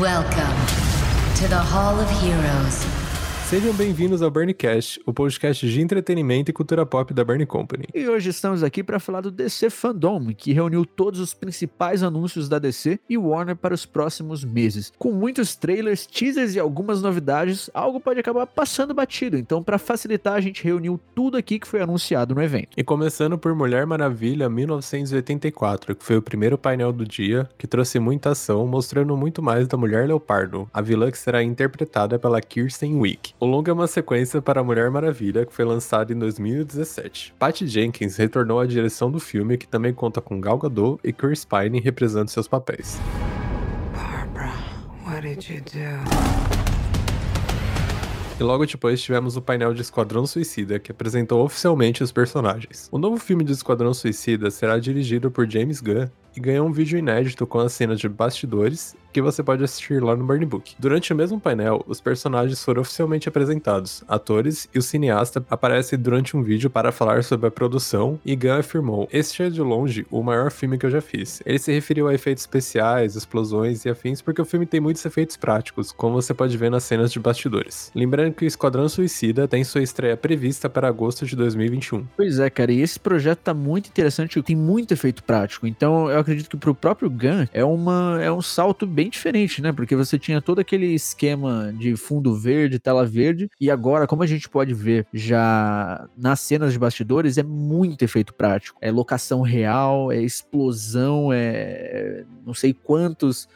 Welcome to the Hall of Heroes. Sejam bem-vindos ao Burncast, o podcast de entretenimento e cultura pop da Burn Company. E hoje estamos aqui para falar do DC Fandom, que reuniu todos os principais anúncios da DC e Warner para os próximos meses. Com muitos trailers, teasers e algumas novidades, algo pode acabar passando batido. Então, para facilitar, a gente reuniu tudo aqui que foi anunciado no evento. E começando por Mulher Maravilha 1984, que foi o primeiro painel do dia, que trouxe muita ação, mostrando muito mais da Mulher Leopardo, a vilã que será interpretada pela Kirsten Wiig. O longa é uma sequência para a Mulher Maravilha, que foi lançado em 2017. Patty Jenkins retornou à direção do filme, que também conta com Gal Gadot e Chris Pine representando seus papéis. Barbara, what did you do? E logo depois tivemos o painel de Esquadrão Suicida, que apresentou oficialmente os personagens. O novo filme de Esquadrão Suicida será dirigido por James Gunn e ganhou um vídeo inédito com as cenas de bastidores que você pode assistir lá no Burn Book. Durante o mesmo painel, os personagens foram oficialmente apresentados. Atores e o cineasta aparecem durante um vídeo para falar sobre a produção e Gunn afirmou: "Este é de longe o maior filme que eu já fiz". Ele se referiu a efeitos especiais, explosões e afins porque o filme tem muitos efeitos práticos, como você pode ver nas cenas de bastidores. Lembrando que o Esquadrão Suicida tem sua estreia prevista para agosto de 2021. Pois é, cara, e esse projeto tá muito interessante, tem muito efeito prático. Então, eu acredito que pro próprio Gun é, uma, é um salto bem diferente, né? Porque você tinha todo aquele esquema de fundo verde, tela verde, e agora, como a gente pode ver já nas cenas de bastidores, é muito efeito prático. É locação real, é explosão, é não sei quantos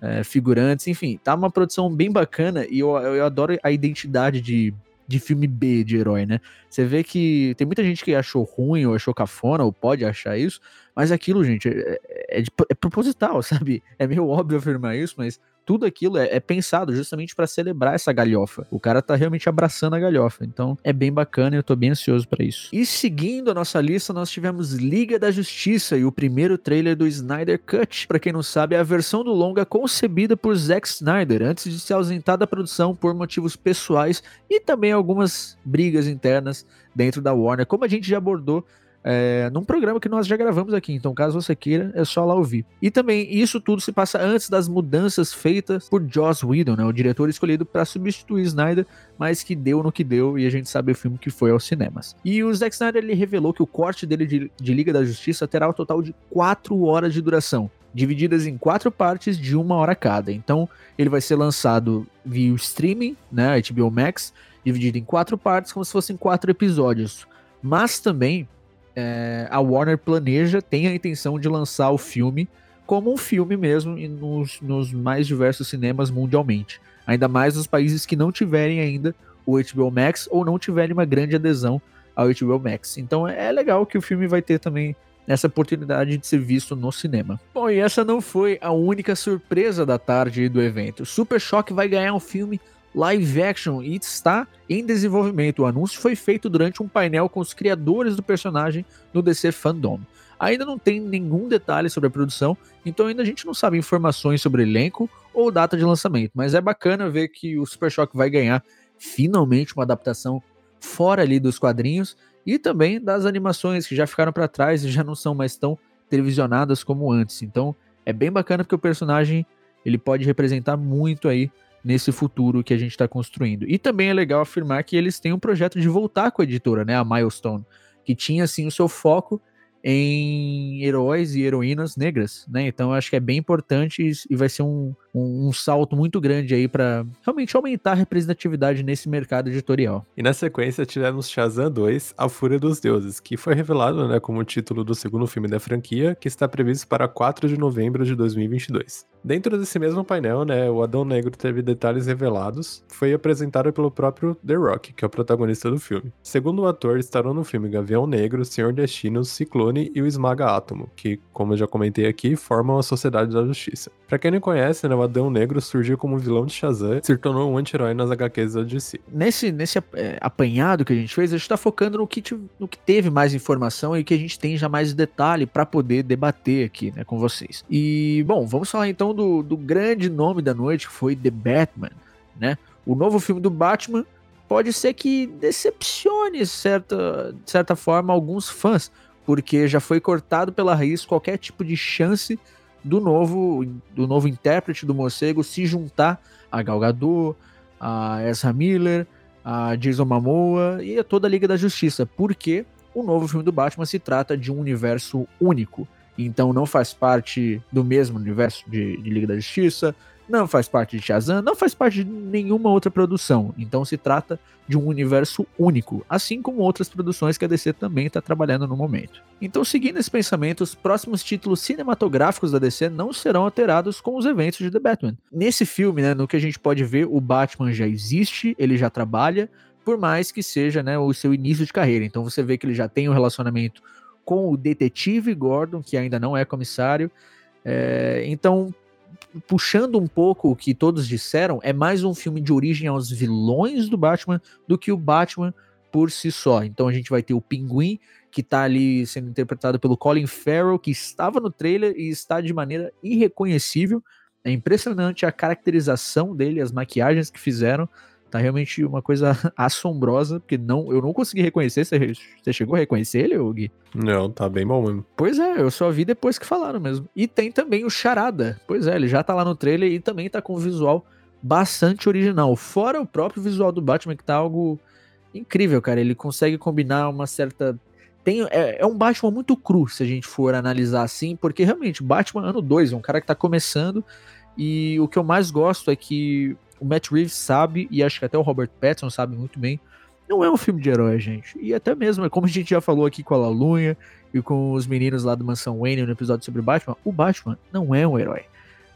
é, figurantes, enfim, tá uma produção bem bacana e eu, eu adoro a identidade de de filme B de herói, né? Você vê que tem muita gente que achou ruim ou achou cafona ou pode achar isso, mas aquilo, gente, é, é, é, é proposital, sabe? É meio óbvio afirmar isso, mas tudo aquilo é, é pensado justamente para celebrar essa galhofa. O cara tá realmente abraçando a galhofa. Então é bem bacana e eu tô bem ansioso para isso. E seguindo a nossa lista, nós tivemos Liga da Justiça e o primeiro trailer do Snyder Cut. Para quem não sabe, é a versão do longa concebida por Zack Snyder antes de se ausentar da produção por motivos pessoais e também algumas brigas internas dentro da Warner, como a gente já abordou é, num programa que nós já gravamos aqui. Então, caso você queira, é só lá ouvir. E também, isso tudo se passa antes das mudanças feitas por Joss Whedon, né, o diretor escolhido para substituir Snyder, mas que deu no que deu e a gente sabe o filme que foi aos cinemas. E o Zack Snyder ele revelou que o corte dele de, de Liga da Justiça terá um total de 4 horas de duração. Divididas em quatro partes de uma hora cada. Então, ele vai ser lançado via streaming, né? HBO Max, dividido em quatro partes, como se fossem quatro episódios. Mas também é, a Warner planeja, tem a intenção de lançar o filme como um filme mesmo nos, nos mais diversos cinemas mundialmente. Ainda mais nos países que não tiverem ainda o HBO Max ou não tiverem uma grande adesão ao HBO Max. Então é legal que o filme vai ter também essa oportunidade de ser visto no cinema. Bom, e essa não foi a única surpresa da tarde do evento. Super Choque vai ganhar um filme live action e está em desenvolvimento. O anúncio foi feito durante um painel com os criadores do personagem no DC Fandom. Ainda não tem nenhum detalhe sobre a produção, então ainda a gente não sabe informações sobre elenco ou data de lançamento, mas é bacana ver que o Super Shock vai ganhar finalmente uma adaptação fora ali dos quadrinhos e também das animações que já ficaram para trás e já não são mais tão televisionadas como antes. Então é bem bacana porque o personagem ele pode representar muito aí nesse futuro que a gente está construindo. E também é legal afirmar que eles têm um projeto de voltar com a editora, né, a Milestone, que tinha assim o seu foco em heróis e heroínas negras, né? Então acho que é bem importante e vai ser um, um, um salto muito grande aí para realmente aumentar a representatividade nesse mercado editorial. E na sequência tivemos Shazam 2, A Fúria dos Deuses, que foi revelado né, como o título do segundo filme da franquia, que está previsto para 4 de novembro de 2022. Dentro desse mesmo painel, né, o Adão Negro teve detalhes revelados, foi apresentado pelo próprio The Rock, que é o protagonista do filme. Segundo o ator, estarão no filme Gavião Negro, Senhor Destino, Ciclone e o Esmaga Átomo, que, como eu já comentei aqui, formam a Sociedade da Justiça. Para quem não conhece, né, o Adão Negro surgiu como vilão de Shazam e se tornou um anti-herói nas HQs da DC. Nesse, nesse é, apanhado que a gente fez, a gente tá focando no que, no que teve mais informação e que a gente tem já mais detalhe para poder debater aqui né, com vocês. E, bom, vamos falar então do, do grande nome da noite, que foi The Batman, né? O novo filme do Batman pode ser que decepcione, certa, de certa forma, alguns fãs, porque já foi cortado pela raiz qualquer tipo de chance do novo, do novo intérprete do morcego se juntar a Gal Gadot, a Ezra Miller, a Jason Momoa e a toda a Liga da Justiça, porque o novo filme do Batman se trata de um universo único. Então não faz parte do mesmo universo de, de Liga da Justiça, não faz parte de Shazam, não faz parte de nenhuma outra produção. Então se trata de um universo único, assim como outras produções que a DC também está trabalhando no momento. Então, seguindo esse pensamento, os próximos títulos cinematográficos da DC não serão alterados com os eventos de The Batman. Nesse filme, né, no que a gente pode ver, o Batman já existe, ele já trabalha, por mais que seja né, o seu início de carreira. Então você vê que ele já tem um relacionamento com o detetive Gordon, que ainda não é comissário. É, então, puxando um pouco o que todos disseram, é mais um filme de origem aos vilões do Batman do que o Batman por si só. Então a gente vai ter o Pinguim, que está ali sendo interpretado pelo Colin Farrell, que estava no trailer e está de maneira irreconhecível. É impressionante a caracterização dele, as maquiagens que fizeram. Tá realmente uma coisa assombrosa, porque não, eu não consegui reconhecer. Você, você chegou a reconhecer ele, Gui? Não, tá bem bom mesmo. Pois é, eu só vi depois que falaram mesmo. E tem também o Charada. Pois é, ele já tá lá no trailer e também tá com um visual bastante original. Fora o próprio visual do Batman, que tá algo incrível, cara. Ele consegue combinar uma certa. Tem, é, é um Batman muito cru, se a gente for analisar assim, porque realmente, Batman ano 2 é um cara que tá começando. E o que eu mais gosto é que o Matt Reeves sabe, e acho que até o Robert Pattinson sabe muito bem, não é um filme de herói, gente. E até mesmo, como a gente já falou aqui com a Lalunha e com os meninos lá do Mansão Wayne no episódio sobre Batman, o Batman não é um herói.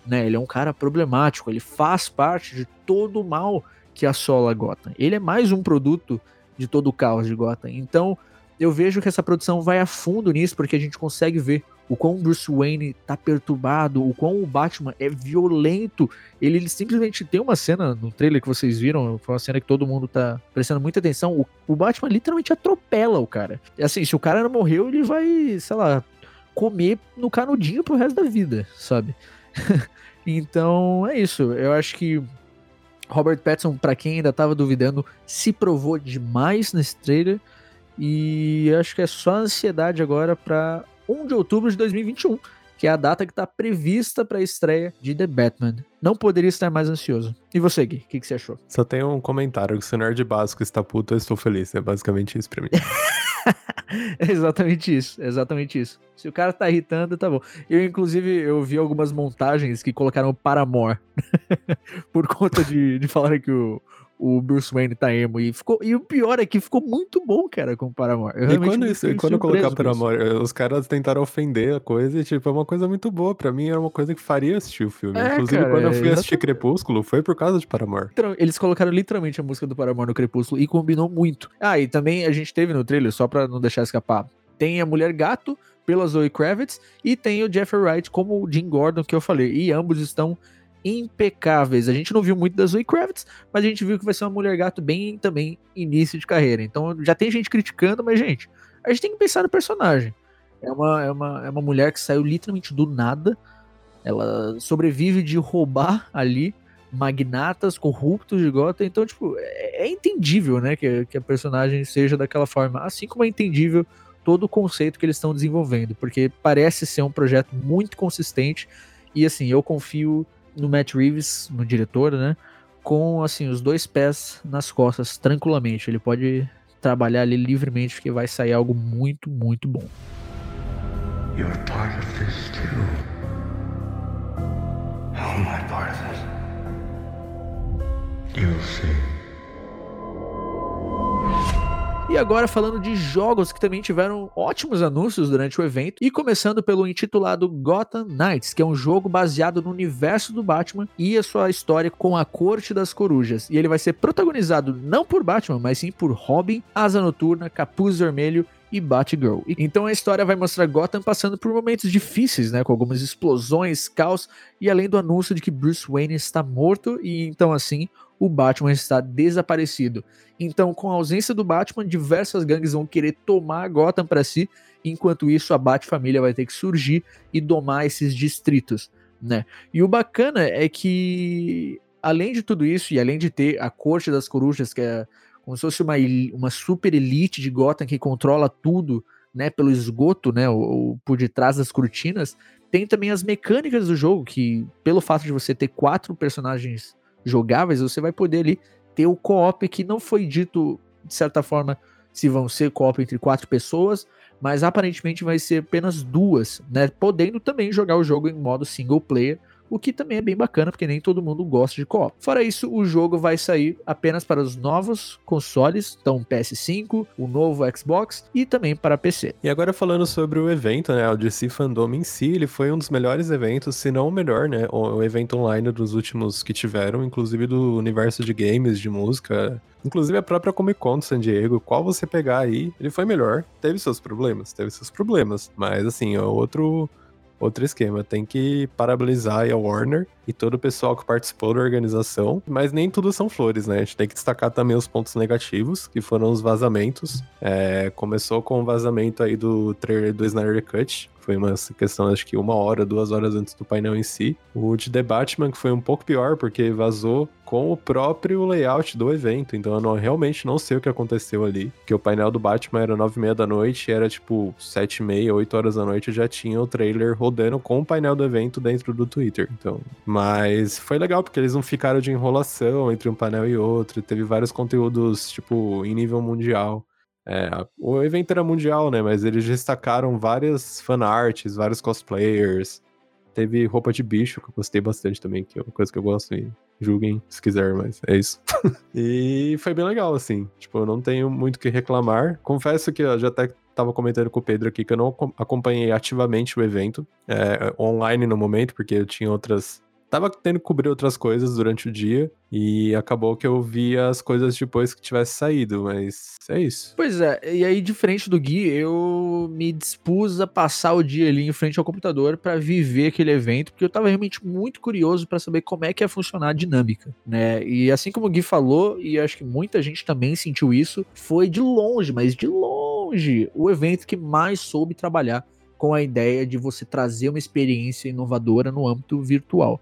Né? Ele é um cara problemático, ele faz parte de todo o mal que assola Gotham. Ele é mais um produto de todo o caos de Gotham. Então, eu vejo que essa produção vai a fundo nisso, porque a gente consegue ver o quão Bruce Wayne tá perturbado, o quão o Batman é violento. Ele, ele, simplesmente tem uma cena no trailer que vocês viram, foi uma cena que todo mundo tá prestando muita atenção. O, o Batman literalmente atropela o cara. E assim, se o cara não morreu, ele vai, sei lá, comer no canudinho pro resto da vida, sabe? então é isso. Eu acho que Robert Pattinson, para quem ainda tava duvidando, se provou demais nesse trailer. E acho que é só ansiedade agora para 1 de outubro de 2021, que é a data que está prevista para a estreia de The Batman. Não poderia estar mais ansioso. E você, Gui, o que, que, você achou? Só tem um comentário: se o nerd básico está puto, eu estou feliz. É basicamente isso para mim. é exatamente isso, é exatamente isso. Se o cara tá irritando, tá bom. Eu, inclusive, eu vi algumas montagens que colocaram Paramore por conta de, de falar que o, o Bruce Wayne tá emo. E, ficou, e o pior é que ficou muito bom, cara, com o Paramore. Eu e quando, isso, quando colocar Paramore, os caras tentaram ofender a coisa e, tipo, é uma coisa muito boa. Pra mim, era uma coisa que faria assistir o filme. É, Inclusive, cara, quando eu fui assistir Crepúsculo, foi por causa de Paramore. Eles colocaram literalmente a música do Paramore no Crepúsculo e combinou muito. Ah, e também a gente teve no trailer, só pra não deixar escapar, tem a Mulher Gato pela Zoe Kravitz e tem o Jeffrey Wright como o Jim Gordon que eu falei. E ambos estão impecáveis. A gente não viu muito da Zoe Kravitz, mas a gente viu que vai ser uma mulher gato bem também início de carreira. Então já tem gente criticando, mas, gente, a gente tem que pensar no personagem. É uma, é uma, é uma mulher que saiu literalmente do nada. Ela sobrevive de roubar ali magnatas corruptos de Gotham. Então, tipo, é, é entendível, né, que, que a personagem seja daquela forma. Assim como é entendível todo o conceito que eles estão desenvolvendo, porque parece ser um projeto muito consistente. E assim, eu confio no Matt Reeves, no diretor, né? Com assim os dois pés nas costas, tranquilamente. Ele pode trabalhar ali livremente, porque vai sair algo muito, muito bom. You're part of this too. How am I part of this? You'll see. E agora falando de jogos que também tiveram ótimos anúncios durante o evento, e começando pelo intitulado Gotham Knights, que é um jogo baseado no universo do Batman e a sua história com a Corte das Corujas. E ele vai ser protagonizado não por Batman, mas sim por Robin, Asa Noturna, Capuz Vermelho e Batgirl. Então a história vai mostrar Gotham passando por momentos difíceis, né, com algumas explosões, caos e além do anúncio de que Bruce Wayne está morto e então assim o Batman está desaparecido. Então, com a ausência do Batman, diversas gangues vão querer tomar Gotham para si, enquanto isso a Bat-família vai ter que surgir e domar esses distritos, né? E o bacana é que além de tudo isso e além de ter a Corte das Corujas, que é como se fosse uma, uma super elite de Gotham que controla tudo né, pelo esgoto, né, ou, por detrás das cortinas, tem também as mecânicas do jogo, que pelo fato de você ter quatro personagens jogáveis, você vai poder ali ter o co-op que não foi dito, de certa forma, se vão ser co-op entre quatro pessoas, mas aparentemente vai ser apenas duas, né? Podendo também jogar o jogo em modo single player, o que também é bem bacana, porque nem todo mundo gosta de co-op. Fora isso, o jogo vai sair apenas para os novos consoles, então PS5, o novo Xbox e também para PC. E agora falando sobre o evento, né, o DC Fandom em si, ele foi um dos melhores eventos, se não o melhor, né, o evento online dos últimos que tiveram, inclusive do universo de games, de música, Inclusive a própria Comic Con de San Diego, qual você pegar aí, ele foi melhor. Teve seus problemas, teve seus problemas. Mas assim, é outro outro esquema. Tem que parabenizar a Warner e todo o pessoal que participou da organização, mas nem tudo são flores, né? A gente tem que destacar também os pontos negativos, que foram os vazamentos. É, começou com o vazamento aí do trailer do Snyder Cut, foi uma questão, acho que uma hora, duas horas antes do painel em si. O de The Batman, que foi um pouco pior, porque vazou com o próprio layout do evento. Então eu não, realmente não sei o que aconteceu ali. Porque o painel do Batman era nove e meia da noite, era tipo sete e meia, oito horas da noite, já tinha o trailer rodando com o painel do evento dentro do Twitter. Então, mas foi legal, porque eles não ficaram de enrolação entre um painel e outro. Teve vários conteúdos, tipo, em nível mundial. É, o evento era mundial, né? Mas eles destacaram várias fanarts, vários cosplayers. Teve roupa de bicho, que eu gostei bastante também, que é uma coisa que eu gosto e julguem se quiser, mas é isso. e foi bem legal, assim. Tipo, eu não tenho muito o que reclamar. Confesso que eu já até tava comentando com o Pedro aqui que eu não acompanhei ativamente o evento, é, online no momento, porque eu tinha outras tava tendo que cobrir outras coisas durante o dia e acabou que eu vi as coisas depois que tivesse saído, mas é isso. Pois é, e aí diferente do Gui, eu me dispus a passar o dia ali em frente ao computador para viver aquele evento, porque eu tava realmente muito curioso para saber como é que ia funcionar a dinâmica, né? E assim como o Gui falou, e acho que muita gente também sentiu isso, foi de longe, mas de longe, o evento que mais soube trabalhar com a ideia de você trazer uma experiência inovadora no âmbito virtual.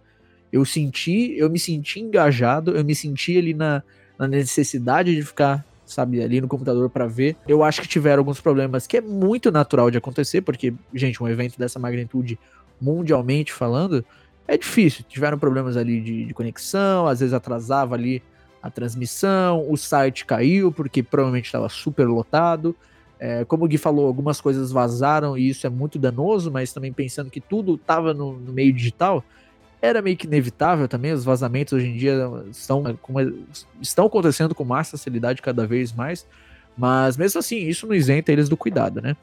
Eu senti, eu me senti engajado, eu me senti ali na, na necessidade de ficar, sabe, ali no computador para ver. Eu acho que tiveram alguns problemas que é muito natural de acontecer, porque, gente, um evento dessa magnitude, mundialmente falando, é difícil. Tiveram problemas ali de, de conexão, às vezes atrasava ali a transmissão, o site caiu porque provavelmente estava super lotado. É, como o Gui falou, algumas coisas vazaram e isso é muito danoso, mas também pensando que tudo estava no, no, meio digital, era meio que inevitável também, os vazamentos hoje em dia estão, estão acontecendo com mais facilidade cada vez mais, mas mesmo assim, isso não isenta eles do cuidado, né?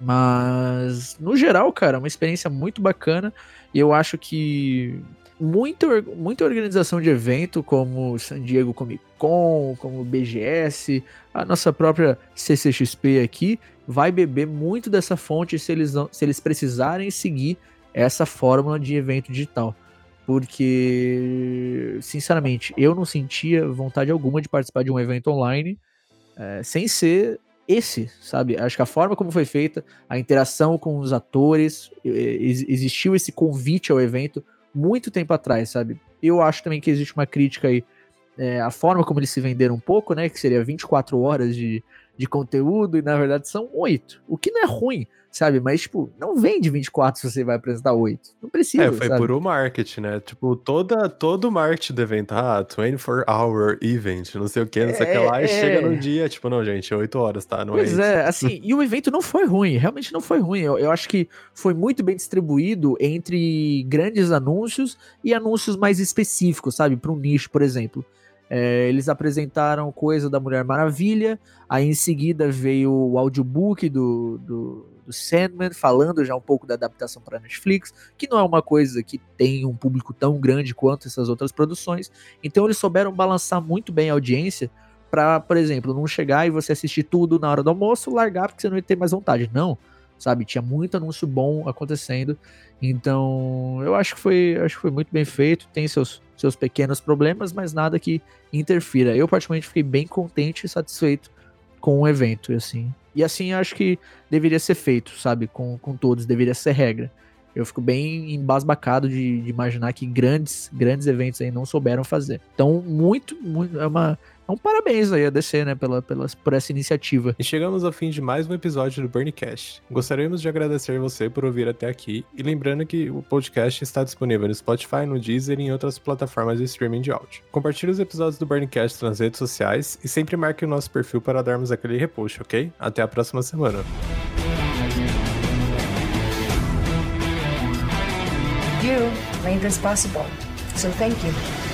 Mas, no geral, cara, uma experiência muito bacana, e eu acho que muita, muita organização de evento, como San Diego Comic Con, como BGS, a nossa própria CCXP aqui, vai beber muito dessa fonte se eles, se eles precisarem seguir essa fórmula de evento digital. Porque, sinceramente, eu não sentia vontade alguma de participar de um evento online é, sem ser esse, sabe? Acho que a forma como foi feita, a interação com os atores, existiu esse convite ao evento muito tempo atrás, sabe? Eu acho também que existe uma crítica aí, é, a forma como eles se venderam um pouco, né? Que seria 24 horas de, de conteúdo, e na verdade são 8. O que não é ruim, sabe? Mas, tipo, não vende 24 se você vai apresentar 8. Não precisa. É, foi sabe? por o marketing, né? Tipo, toda, todo o marketing do evento, ah, 24 hour event, não sei o que, não sei o que lá, é, e chega no dia, tipo, não, gente, 8 horas, tá? Não é pois é, é assim, e o evento não foi ruim, realmente não foi ruim. Eu, eu acho que foi muito bem distribuído entre grandes anúncios e anúncios mais específicos, sabe? Para um nicho, por exemplo. É, eles apresentaram coisa da Mulher Maravilha, aí em seguida veio o audiobook do, do, do Sandman, falando já um pouco da adaptação para Netflix, que não é uma coisa que tem um público tão grande quanto essas outras produções. Então eles souberam balançar muito bem a audiência para, por exemplo, não chegar e você assistir tudo na hora do almoço, largar porque você não ia ter mais vontade. Não, sabe? Tinha muito anúncio bom acontecendo. Então, eu acho que foi, acho que foi muito bem feito. Tem seus, seus pequenos problemas, mas nada que interfira. Eu, particularmente, fiquei bem contente e satisfeito com o evento, assim. E assim acho que deveria ser feito, sabe? Com, com todos, deveria ser regra. Eu fico bem embasbacado de, de imaginar que grandes, grandes eventos aí não souberam fazer. Então, muito, muito é uma, Então, parabéns aí a DC, né, pela, pela, por essa iniciativa. E chegamos ao fim de mais um episódio do Burncast. Gostaríamos de agradecer você por ouvir até aqui e lembrando que o podcast está disponível no Spotify, no Deezer e em outras plataformas de streaming de áudio. Compartilhe os episódios do Burncast nas redes sociais e sempre marque o nosso perfil para darmos aquele repost, ok? Até a próxima semana. You made this possible, so thank you.